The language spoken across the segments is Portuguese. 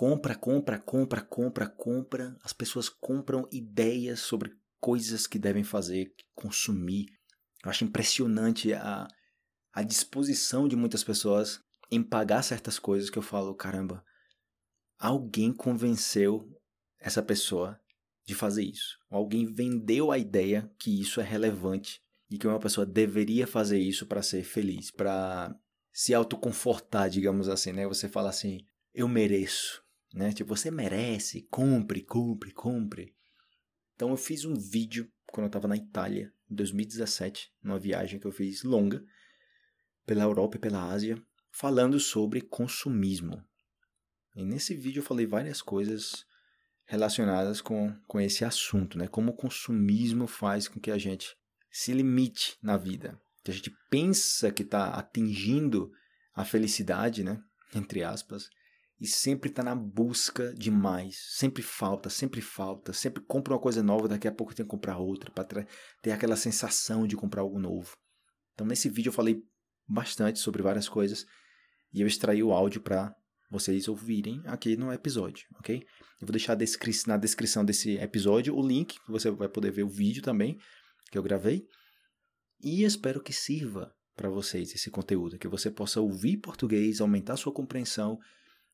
compra, compra, compra, compra, compra. As pessoas compram ideias sobre coisas que devem fazer, consumir. Eu acho impressionante a, a disposição de muitas pessoas em pagar certas coisas que eu falo, caramba, alguém convenceu essa pessoa de fazer isso. Alguém vendeu a ideia que isso é relevante e que uma pessoa deveria fazer isso para ser feliz, para se autoconfortar, digamos assim, né? Você fala assim, eu mereço, né? Tipo, você merece, compre, compre, compre. Então eu fiz um vídeo quando eu estava na Itália, em 2017, numa viagem que eu fiz longa pela Europa e pela Ásia, falando sobre consumismo. E nesse vídeo eu falei várias coisas relacionadas com, com esse assunto, né? Como o consumismo faz com que a gente se limite na vida. Que a gente pensa que está atingindo a felicidade, né? Entre aspas, e sempre está na busca de mais. Sempre falta, sempre falta. Sempre compra uma coisa nova, daqui a pouco tem que comprar outra, para ter aquela sensação de comprar algo novo. Então, nesse vídeo eu falei bastante sobre várias coisas e eu extraí o áudio para vocês ouvirem aqui no episódio, ok? Eu vou deixar na descrição desse episódio o link, que você vai poder ver o vídeo também que eu gravei. E espero que sirva para vocês esse conteúdo, que você possa ouvir português, aumentar sua compreensão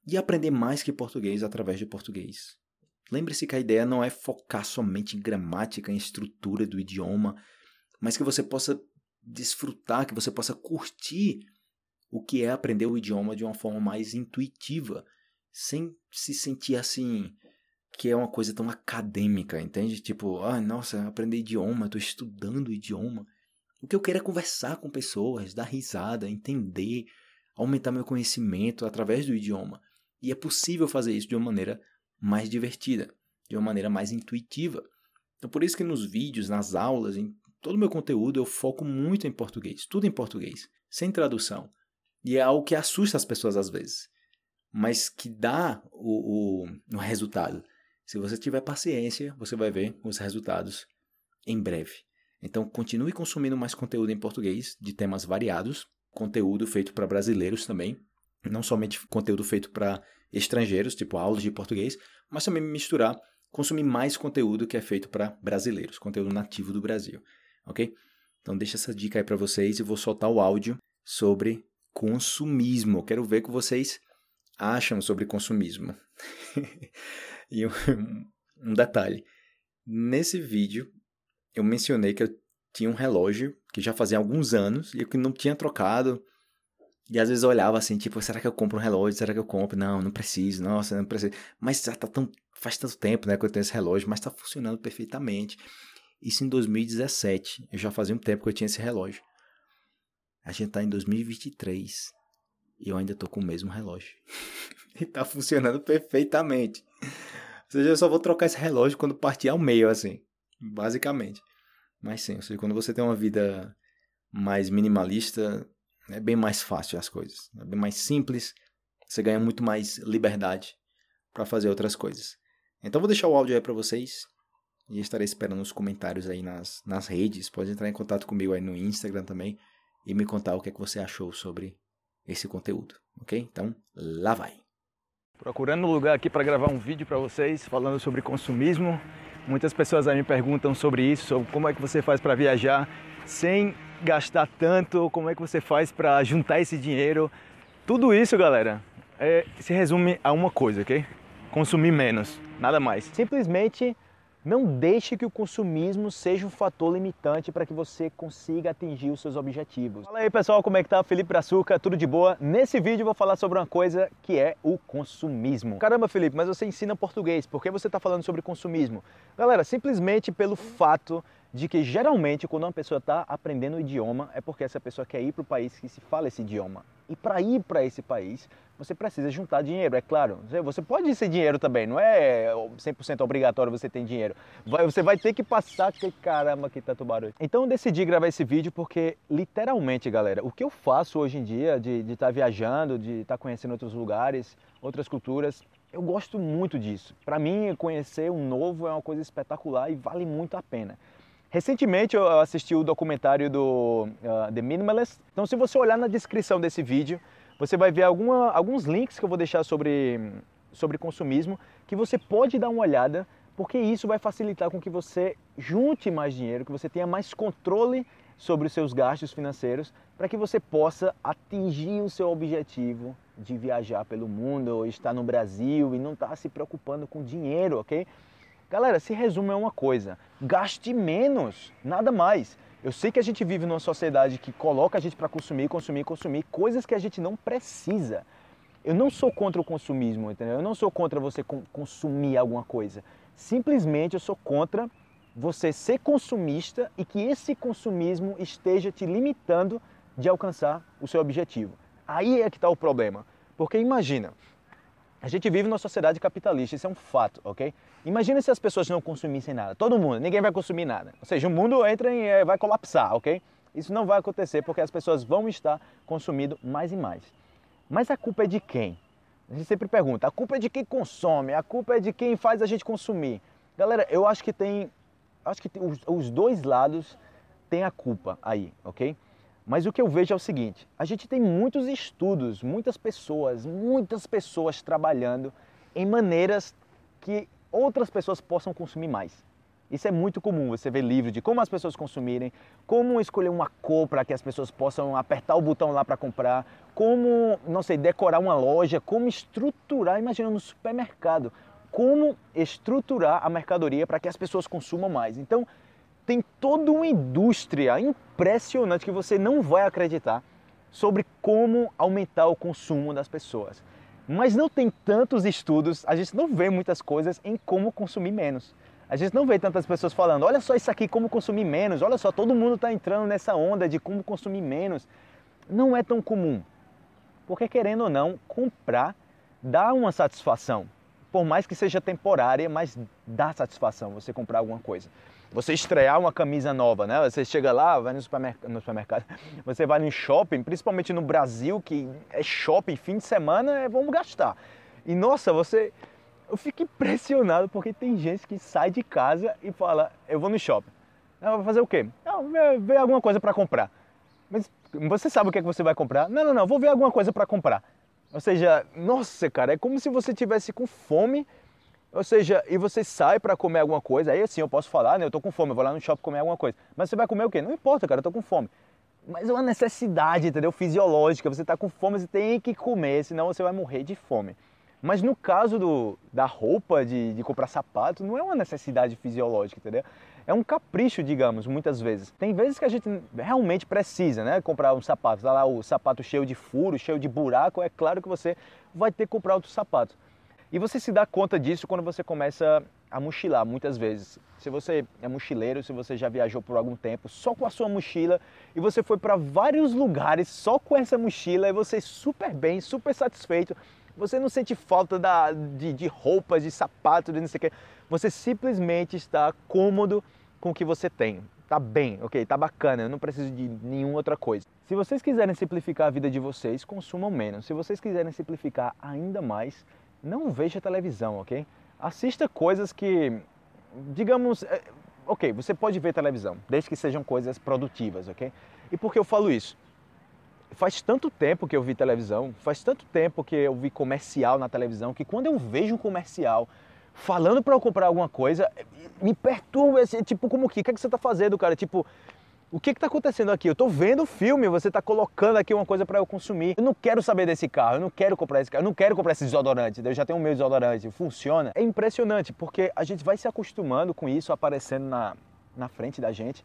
e aprender mais que português através de português. Lembre-se que a ideia não é focar somente em gramática, em estrutura do idioma, mas que você possa desfrutar, que você possa curtir o que é aprender o idioma de uma forma mais intuitiva, sem se sentir assim que é uma coisa tão acadêmica, entende? Tipo, ah, nossa, aprender idioma, estou estudando idioma. O que eu quero é conversar com pessoas, dar risada, entender, aumentar meu conhecimento através do idioma. E é possível fazer isso de uma maneira mais divertida, de uma maneira mais intuitiva. Então, por isso que nos vídeos, nas aulas, em todo o meu conteúdo, eu foco muito em português, tudo em português, sem tradução. E é algo que assusta as pessoas às vezes, mas que dá o, o, o resultado. Se você tiver paciência, você vai ver os resultados em breve. Então, continue consumindo mais conteúdo em português, de temas variados, conteúdo feito para brasileiros também, não somente conteúdo feito para estrangeiros, tipo aulas de português, mas também misturar, consumir mais conteúdo que é feito para brasileiros, conteúdo nativo do Brasil, ok? Então deixa essa dica aí para vocês e vou soltar o áudio sobre consumismo. Quero ver o que vocês acham sobre consumismo. e um, um detalhe: nesse vídeo eu mencionei que eu tinha um relógio que já fazia alguns anos e que não tinha trocado. E às vezes eu olhava assim, tipo, será que eu compro um relógio? Será que eu compro? Não, não preciso, nossa, não preciso. Mas já tá tão. Faz tanto tempo, né, que eu tenho esse relógio, mas tá funcionando perfeitamente. Isso em 2017. Eu já fazia um tempo que eu tinha esse relógio. A gente tá em 2023 e eu ainda tô com o mesmo relógio. e tá funcionando perfeitamente. Ou seja, eu só vou trocar esse relógio quando partir ao meio, assim. Basicamente. Mas sim, ou seja, quando você tem uma vida mais minimalista, é bem mais fácil as coisas. É bem mais simples. Você ganha muito mais liberdade para fazer outras coisas. Então vou deixar o áudio aí para vocês. E estarei esperando os comentários aí nas, nas redes. Pode entrar em contato comigo aí no Instagram também e me contar o que é que você achou sobre esse conteúdo, ok? Então, lá vai. Procurando um lugar aqui para gravar um vídeo para vocês falando sobre consumismo. Muitas pessoas aí me perguntam sobre isso, sobre como é que você faz para viajar sem gastar tanto, como é que você faz para juntar esse dinheiro. Tudo isso, galera, é, se resume a uma coisa, ok? Consumir menos, nada mais. Simplesmente não deixe que o consumismo seja um fator limitante para que você consiga atingir os seus objetivos. Fala aí pessoal, como é que tá? Felipe Brazuca, tudo de boa? Nesse vídeo eu vou falar sobre uma coisa que é o consumismo. Caramba Felipe, mas você ensina português, por que você está falando sobre consumismo? Galera, simplesmente pelo fato de que geralmente quando uma pessoa está aprendendo o idioma é porque essa pessoa quer ir para o país que se fala esse idioma. E para ir para esse país, você precisa juntar dinheiro, é claro. Você pode ser dinheiro também, não é 100% obrigatório você ter dinheiro. Você vai ter que passar, que caramba, que tanto barulho. Então eu decidi gravar esse vídeo porque, literalmente, galera, o que eu faço hoje em dia de estar tá viajando, de estar tá conhecendo outros lugares, outras culturas, eu gosto muito disso. Para mim, conhecer um novo é uma coisa espetacular e vale muito a pena. Recentemente eu assisti o documentário do uh, The Minimalist. Então, se você olhar na descrição desse vídeo, você vai ver alguma, alguns links que eu vou deixar sobre, sobre consumismo que você pode dar uma olhada, porque isso vai facilitar com que você junte mais dinheiro, que você tenha mais controle sobre os seus gastos financeiros, para que você possa atingir o seu objetivo de viajar pelo mundo ou estar no Brasil e não estar tá se preocupando com dinheiro, ok? Galera, se resume a uma coisa: gaste menos, nada mais. Eu sei que a gente vive numa sociedade que coloca a gente para consumir, consumir, consumir coisas que a gente não precisa. Eu não sou contra o consumismo, entendeu? Eu não sou contra você consumir alguma coisa. Simplesmente eu sou contra você ser consumista e que esse consumismo esteja te limitando de alcançar o seu objetivo. Aí é que está o problema. Porque imagina, a gente vive numa sociedade capitalista, isso é um fato, ok? Imagina se as pessoas não consumissem nada. Todo mundo, ninguém vai consumir nada. Ou seja, o mundo entra e eh, vai colapsar, ok? Isso não vai acontecer porque as pessoas vão estar consumindo mais e mais. Mas a culpa é de quem? A gente sempre pergunta, a culpa é de quem consome, a culpa é de quem faz a gente consumir. Galera, eu acho que tem, acho que os, os dois lados têm a culpa aí, ok? Mas o que eu vejo é o seguinte: a gente tem muitos estudos, muitas pessoas, muitas pessoas trabalhando em maneiras que outras pessoas possam consumir mais. Isso é muito comum, você vê livros de como as pessoas consumirem, como escolher uma cor para que as pessoas possam apertar o botão lá para comprar, como, não sei, decorar uma loja, como estruturar, imagina no supermercado, como estruturar a mercadoria para que as pessoas consumam mais. Então, tem toda uma indústria impressionante que você não vai acreditar sobre como aumentar o consumo das pessoas. Mas não tem tantos estudos, a gente não vê muitas coisas em como consumir menos. A gente não vê tantas pessoas falando, olha só isso aqui, como consumir menos, olha só, todo mundo está entrando nessa onda de como consumir menos. Não é tão comum. Porque querendo ou não, comprar dá uma satisfação. Por mais que seja temporária, mas dá satisfação você comprar alguma coisa você estrear uma camisa nova, né? Você chega lá, vai no supermercado, no supermercado, você vai no shopping, principalmente no Brasil, que é shopping fim de semana, é, vamos gastar. E nossa, você. Eu fico impressionado porque tem gente que sai de casa e fala: Eu vou no shopping. Vai fazer o quê? Ver, ver alguma coisa para comprar. Mas você sabe o que, é que você vai comprar? Não, não, não, vou ver alguma coisa para comprar. Ou seja, nossa, cara, é como se você tivesse com fome ou seja, e você sai para comer alguma coisa, aí assim eu posso falar, né? Eu tô com fome, eu vou lá no shopping comer alguma coisa. Mas você vai comer o quê? Não importa, cara, eu tô com fome. Mas é uma necessidade, entendeu? Fisiológica. Você tá com fome, você tem que comer, senão você vai morrer de fome. Mas no caso do, da roupa, de, de comprar sapato, não é uma necessidade fisiológica, entendeu? É um capricho, digamos, muitas vezes. Tem vezes que a gente realmente precisa, né? Comprar um sapato. Tá lá o sapato cheio de furo, cheio de buraco, é claro que você vai ter que comprar outro sapato. E você se dá conta disso quando você começa a mochilar, muitas vezes. Se você é mochileiro, se você já viajou por algum tempo só com a sua mochila e você foi para vários lugares só com essa mochila e você super bem, super satisfeito, você não sente falta da, de, de roupas, de sapatos, de não sei o que. Você simplesmente está cômodo com o que você tem. Tá bem, ok, tá bacana, eu não preciso de nenhuma outra coisa. Se vocês quiserem simplificar a vida de vocês, consumam menos. Se vocês quiserem simplificar ainda mais, não veja televisão, ok? Assista coisas que, digamos, é, ok, você pode ver televisão, desde que sejam coisas produtivas, ok? E por que eu falo isso? Faz tanto tempo que eu vi televisão, faz tanto tempo que eu vi comercial na televisão, que quando eu vejo um comercial falando para eu comprar alguma coisa, me perturba, assim, tipo, como que? O que, é que você está fazendo, cara? Tipo, o que está acontecendo aqui? Eu estou vendo o filme, você está colocando aqui uma coisa para eu consumir. Eu não quero saber desse carro, eu não quero comprar esse carro, eu não quero comprar esse desodorante, eu já tenho o meu desodorante, funciona. É impressionante, porque a gente vai se acostumando com isso aparecendo na, na frente da gente.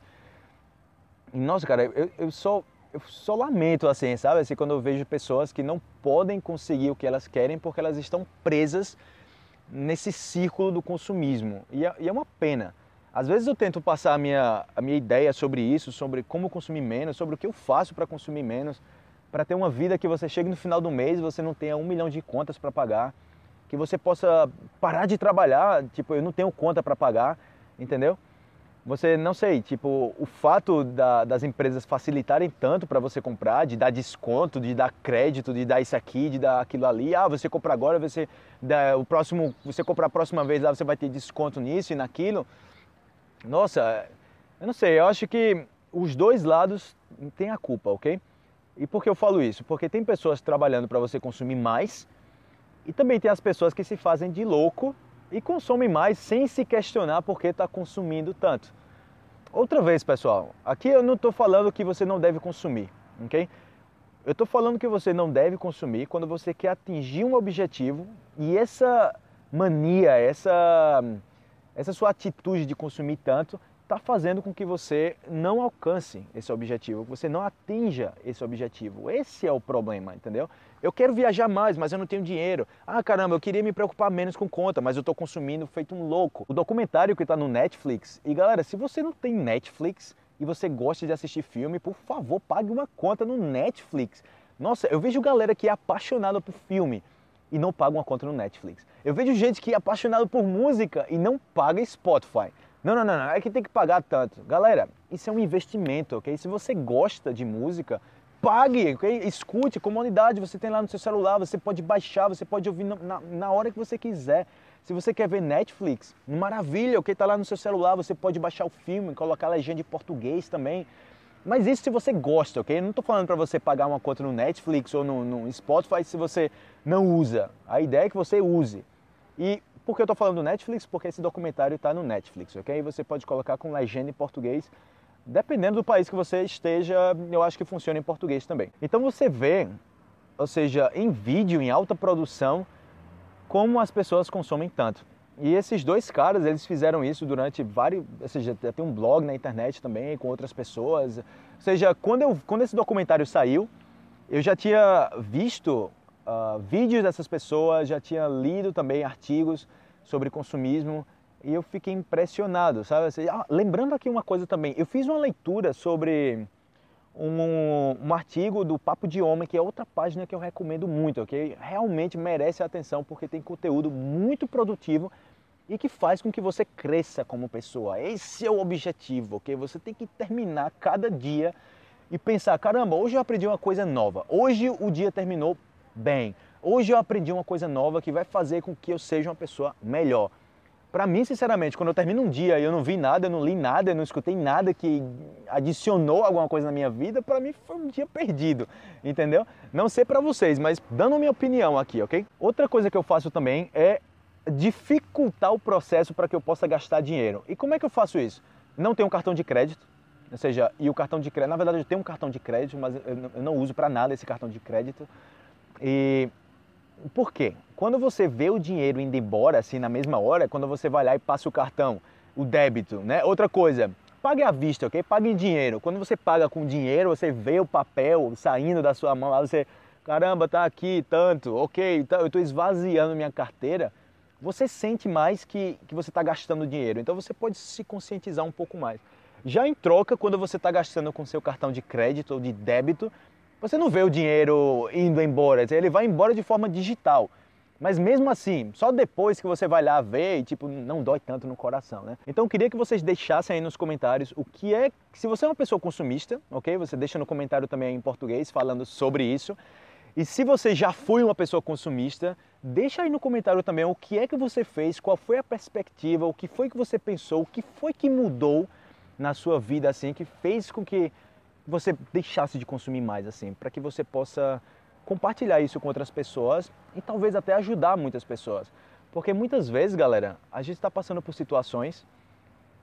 Nossa, cara, eu, eu só eu só lamento assim, sabe? Assim, quando eu vejo pessoas que não podem conseguir o que elas querem porque elas estão presas nesse círculo do consumismo. E é, e é uma pena. Às vezes eu tento passar a minha, a minha ideia sobre isso, sobre como consumir menos, sobre o que eu faço para consumir menos, para ter uma vida que você chegue no final do mês e você não tenha um milhão de contas para pagar, que você possa parar de trabalhar, tipo, eu não tenho conta para pagar, entendeu? Você, não sei, tipo, o fato da, das empresas facilitarem tanto para você comprar, de dar desconto, de dar crédito, de dar isso aqui, de dar aquilo ali. Ah, você compra agora, você dá, o próximo, você comprar a próxima vez, lá você vai ter desconto nisso e naquilo. Nossa, eu não sei, eu acho que os dois lados têm a culpa, ok? E por que eu falo isso? Porque tem pessoas trabalhando para você consumir mais E também tem as pessoas que se fazem de louco e consomem mais sem se questionar por que está consumindo tanto. Outra vez, pessoal, aqui eu não estou falando que você não deve consumir, ok? Eu estou falando que você não deve consumir quando você quer atingir um objetivo e essa mania, essa, essa sua atitude de consumir tanto está fazendo com que você não alcance esse objetivo, que você não atinja esse objetivo. Esse é o problema, entendeu? Eu quero viajar mais, mas eu não tenho dinheiro. Ah, caramba, eu queria me preocupar menos com conta, mas eu estou consumindo feito um louco. O documentário que está no Netflix. E galera, se você não tem Netflix e você gosta de assistir filme, por favor, pague uma conta no Netflix. Nossa, eu vejo galera que é apaixonada por filme e não paga uma conta no Netflix. Eu vejo gente que é apaixonada por música e não paga Spotify. Não, não, não, não, é que tem que pagar tanto. Galera, isso é um investimento, ok? Se você gosta de música, pague, ok? Escute, comunidade, você tem lá no seu celular, você pode baixar, você pode ouvir na, na hora que você quiser. Se você quer ver Netflix, maravilha, ok? Tá lá no seu celular, você pode baixar o filme, colocar a legenda em português também. Mas isso se você gosta, ok? Eu não estou falando para você pagar uma conta no Netflix ou no, no Spotify se você não usa. A ideia é que você use. E por que eu estou falando do Netflix? Porque esse documentário está no Netflix, ok? E você pode colocar com legenda em português. Dependendo do país que você esteja, eu acho que funciona em português também. Então você vê, ou seja, em vídeo, em alta produção, como as pessoas consomem tanto. E esses dois caras, eles fizeram isso durante vários, ou seja, tem um blog na internet também com outras pessoas. Ou seja, quando, eu, quando esse documentário saiu, eu já tinha visto uh, vídeos dessas pessoas, já tinha lido também artigos sobre consumismo e eu fiquei impressionado, sabe? Assim, ah, lembrando aqui uma coisa também, eu fiz uma leitura sobre um, um, artigo do Papo de Homem, que é outra página que eu recomendo muito, ok? Realmente merece a atenção porque tem conteúdo muito produtivo e que faz com que você cresça como pessoa. Esse é o objetivo, ok? Você tem que terminar cada dia e pensar, caramba, hoje eu aprendi uma coisa nova, hoje o dia terminou bem. Hoje eu aprendi uma coisa nova que vai fazer com que eu seja uma pessoa melhor. Para mim, sinceramente, quando eu termino um dia e eu não vi nada, eu não li nada, eu não escutei nada que adicionou alguma coisa na minha vida, para mim foi um dia perdido, entendeu? Não sei para vocês, mas dando minha opinião aqui, ok? Outra coisa que eu faço também é dificultar o processo para que eu possa gastar dinheiro. E como é que eu faço isso? Não tenho um cartão de crédito, ou seja, e o cartão de crédito, na verdade eu tenho um cartão de crédito, mas eu não uso para nada esse cartão de crédito. E por quê? Quando você vê o dinheiro indo embora assim na mesma hora, quando você vai lá e passa o cartão, o débito, né? Outra coisa, pague à vista, ok? Pague em dinheiro. Quando você paga com dinheiro, você vê o papel saindo da sua mão, lá você, caramba, tá aqui tanto, ok, então eu estou esvaziando minha carteira. Você sente mais que, que você está gastando dinheiro, então você pode se conscientizar um pouco mais. Já em troca, quando você está gastando com seu cartão de crédito ou de débito, você não vê o dinheiro indo embora, ele vai embora de forma digital. Mas mesmo assim, só depois que você vai lá ver tipo, não dói tanto no coração, né? Então eu queria que vocês deixassem aí nos comentários o que é, se você é uma pessoa consumista, ok? Você deixa no comentário também em português falando sobre isso. E se você já foi uma pessoa consumista, deixa aí no comentário também o que é que você fez, qual foi a perspectiva, o que foi que você pensou, o que foi que mudou na sua vida assim, que fez com que você deixasse de consumir mais, assim, para que você possa compartilhar isso com outras pessoas e talvez até ajudar muitas pessoas. Porque muitas vezes, galera, a gente está passando por situações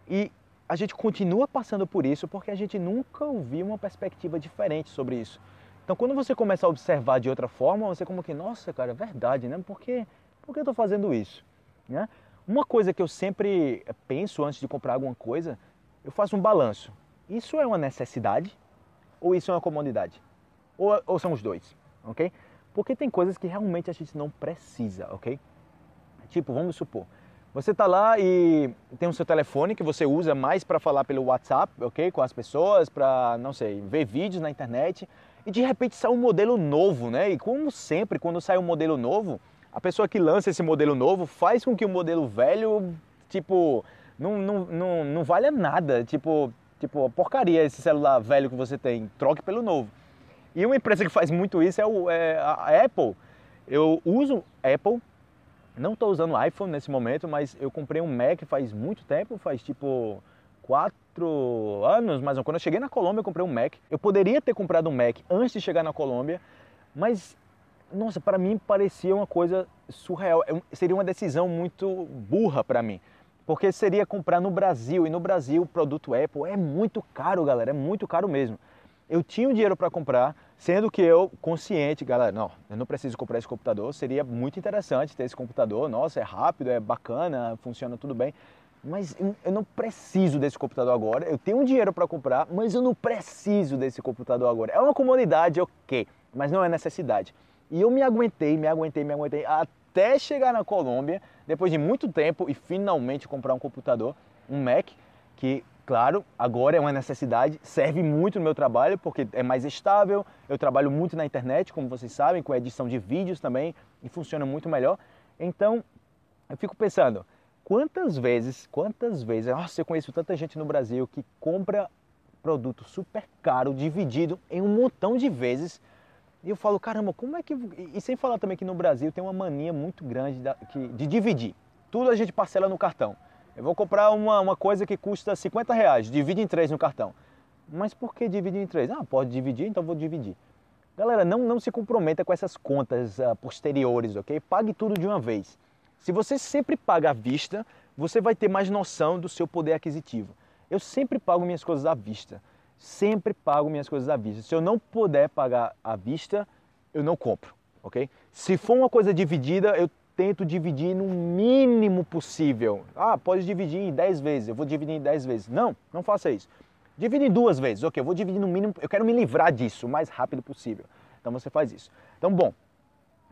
e a gente continua passando por isso porque a gente nunca ouviu uma perspectiva diferente sobre isso. Então, quando você começa a observar de outra forma, você como que, nossa, cara, é verdade, né? Por que, por que eu estou fazendo isso? Né? Uma coisa que eu sempre penso antes de comprar alguma coisa, eu faço um balanço. Isso é uma necessidade? Ou isso é uma comodidade? Ou, ou são os dois, ok? Porque tem coisas que realmente a gente não precisa, ok? Tipo, vamos supor, você está lá e tem o seu telefone que você usa mais para falar pelo WhatsApp, ok? Com as pessoas, para, não sei, ver vídeos na internet. E de repente sai um modelo novo, né? E como sempre, quando sai um modelo novo, a pessoa que lança esse modelo novo faz com que o modelo velho, tipo, não, não, não, não valha nada. Tipo, Tipo, porcaria esse celular velho que você tem, troque pelo novo. E uma empresa que faz muito isso é, o, é a Apple. Eu uso Apple, não estou usando iPhone nesse momento, mas eu comprei um Mac faz muito tempo, faz tipo quatro anos, mas quando eu cheguei na Colômbia eu comprei um Mac. Eu poderia ter comprado um Mac antes de chegar na Colômbia, mas nossa, para mim parecia uma coisa surreal. É seria uma decisão muito burra para mim. Porque seria comprar no Brasil e no Brasil o produto Apple é muito caro, galera, é muito caro mesmo. Eu tinha o dinheiro para comprar, sendo que eu consciente, galera, não, eu não preciso comprar esse computador, seria muito interessante ter esse computador, nossa, é rápido, é bacana, funciona tudo bem. Mas eu não preciso desse computador agora. Eu tenho um dinheiro para comprar, mas eu não preciso desse computador agora. É uma comodidade, ok, mas não é necessidade. E eu me aguentei, me aguentei, me aguentei até chegar na Colômbia, depois de muito tempo e finalmente comprar um computador, um Mac, que, claro, agora é uma necessidade, serve muito no meu trabalho porque é mais estável. Eu trabalho muito na internet, como vocês sabem, com edição de vídeos também e funciona muito melhor. Então, eu fico pensando, quantas vezes, quantas vezes, nossa, eu conheço tanta gente no Brasil que compra produto super caro, dividido em um montão de vezes e eu falo, caramba, como é que. E sem falar também que no Brasil tem uma mania muito grande de dividir. Tudo a gente parcela no cartão. Eu vou comprar uma, uma coisa que custa 50 reais, divide em três no cartão. Mas por que dividir em três? Ah, pode dividir, então vou dividir. Galera, não, não se comprometa com essas contas uh, posteriores, ok? Pague tudo de uma vez. Se você sempre paga à vista, você vai ter mais noção do seu poder aquisitivo. Eu sempre pago minhas coisas à vista sempre pago minhas coisas à vista. Se eu não puder pagar à vista, eu não compro, ok? Se for uma coisa dividida, eu tento dividir no mínimo possível. Ah, pode dividir em 10 vezes, eu vou dividir em 10 vezes. Não, não faça isso. Divide em duas vezes, ok, eu vou dividir no mínimo, eu quero me livrar disso o mais rápido possível. Então você faz isso. Então, bom,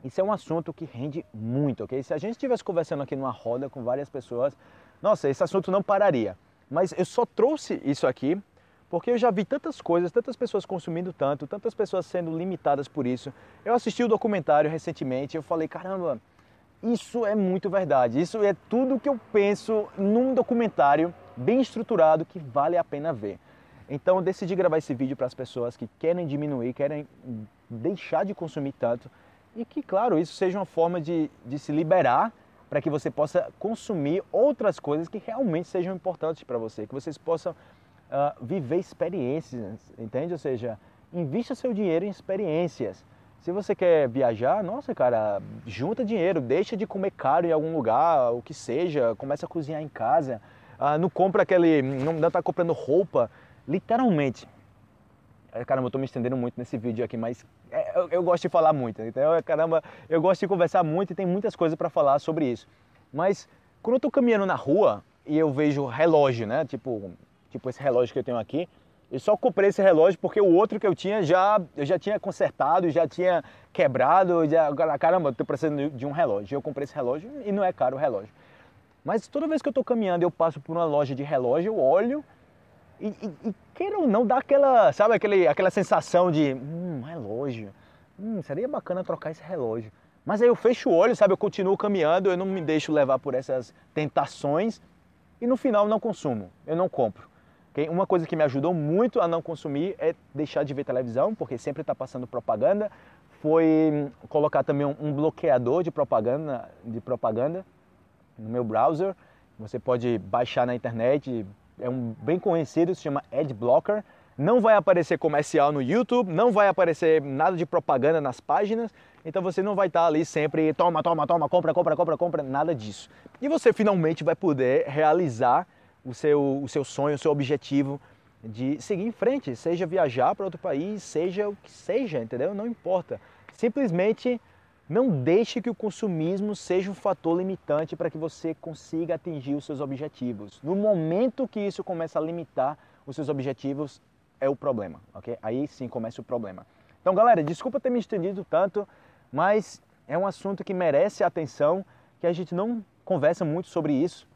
isso é um assunto que rende muito, ok? Se a gente estivesse conversando aqui numa roda com várias pessoas, nossa, esse assunto não pararia. Mas eu só trouxe isso aqui porque eu já vi tantas coisas, tantas pessoas consumindo tanto, tantas pessoas sendo limitadas por isso. Eu assisti o documentário recentemente e eu falei, caramba, isso é muito verdade. Isso é tudo que eu penso num documentário bem estruturado que vale a pena ver. Então eu decidi gravar esse vídeo para as pessoas que querem diminuir, querem deixar de consumir tanto e que, claro, isso seja uma forma de, de se liberar para que você possa consumir outras coisas que realmente sejam importantes para você, que vocês possam uh, viver experiências, entende? Ou seja, invista seu dinheiro em experiências. Se você quer viajar, nossa, cara, junta dinheiro, deixa de comer caro em algum lugar, o que seja, começa a cozinhar em casa. Uh, não compra aquele, não, não tá comprando roupa, literalmente. Caramba, eu tô me estendendo muito nesse vídeo aqui, mas é, eu, eu gosto de falar muito. Então, caramba, eu gosto de conversar muito e tem muitas coisas para falar sobre isso. Mas quando eu tô caminhando na rua e eu vejo relógio, né? Tipo, tipo esse relógio que eu tenho aqui. Eu só comprei esse relógio porque o outro que eu tinha já eu já tinha consertado, já tinha quebrado, já caramba, tô precisando de um relógio. Eu comprei esse relógio e não é caro o relógio. Mas toda vez que eu estou caminhando, eu passo por uma loja de relógio, eu olho e, e, e queira ou não dá aquela, sabe, aquele, aquela sensação de, hum, relógio. Hum, seria bacana trocar esse relógio. Mas aí eu fecho o olho, sabe, eu continuo caminhando, eu não me deixo levar por essas tentações e no final não consumo, eu não compro. Okay? Uma coisa que me ajudou muito a não consumir é deixar de ver televisão, porque sempre está passando propaganda. Foi colocar também um, bloqueador de propaganda, de propaganda no meu browser. Você pode baixar na internet, é um bem conhecido, se chama Adblocker. Não vai aparecer comercial no YouTube, não vai aparecer nada de propaganda nas páginas, então você não vai estar ali sempre toma, toma, toma, compra, compra, compra, compra, nada disso. E você finalmente vai poder realizar o seu, o seu sonho, o seu objetivo de seguir em frente, seja viajar para outro país, seja o que seja, entendeu? Não importa. Simplesmente não deixe que o consumismo seja um fator limitante para que você consiga atingir os seus objetivos. No momento que isso começa a limitar os seus objetivos, é o problema, ok? Aí sim começa o problema. Então, galera, desculpa ter me estendido tanto, mas é um assunto que merece atenção, que a gente não conversa muito sobre isso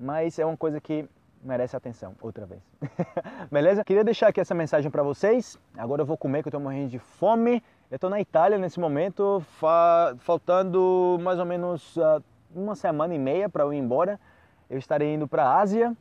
mas é uma coisa que merece atenção outra vez. Beleza? Queria deixar aqui essa mensagem para vocês. Agora eu vou comer que eu estou morrendo de fome. Eu estou na Itália nesse momento, fa faltando mais ou menos uh, uma semana e meia para eu ir embora. Eu estarei indo para a Ásia.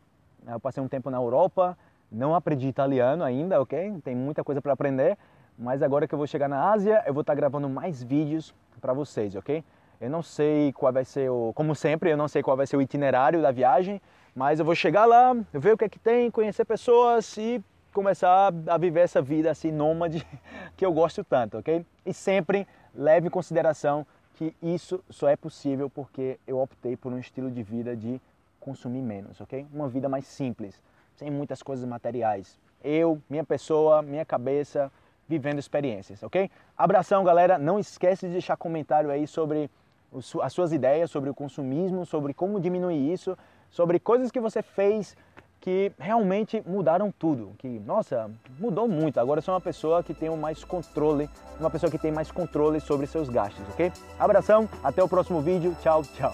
Eu passei um tempo na Europa, não aprendi italiano ainda, ok? Tem muita coisa para aprender. Mas agora que eu vou chegar na Ásia, eu vou estar tá gravando mais vídeos para vocês, ok? Eu não sei qual vai ser o, como sempre, eu não sei qual vai ser o itinerário da viagem, mas eu vou chegar lá, ver o que é que tem, conhecer pessoas e começar a viver essa vida assim nômade que eu gosto tanto, ok? E sempre leve em consideração que isso só é possível porque eu optei por um estilo de vida de consumir menos, ok? Uma vida mais simples, sem muitas coisas materiais. Eu, minha pessoa, minha cabeça, vivendo experiências, ok? Abração, galera. Não esquece de deixar comentário aí sobre as suas ideias sobre o consumismo, sobre como diminuir isso, sobre coisas que você fez que realmente mudaram tudo, que nossa, mudou muito. Agora eu sou uma pessoa que tem mais controle, uma pessoa que tem mais controle sobre seus gastos, ok? Abração, até o próximo vídeo. Tchau, tchau.